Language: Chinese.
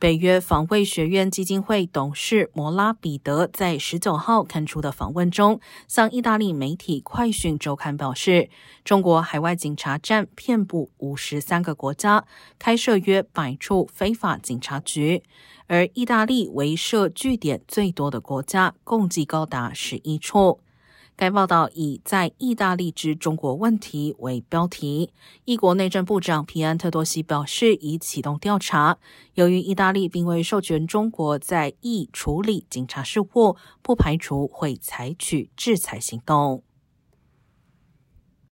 北约防卫学院基金会董事摩拉彼得在十九号刊出的访问中，向意大利媒体《快讯周刊》表示，中国海外警察站遍布五十三个国家，开设约百处非法警察局，而意大利为设据点最多的国家，共计高达十一处。该报道以“在意大利之中国问题”为标题。意国内政部长皮安特多西表示，已启动调查。由于意大利并未授权中国在意处理警察事务，不排除会采取制裁行动。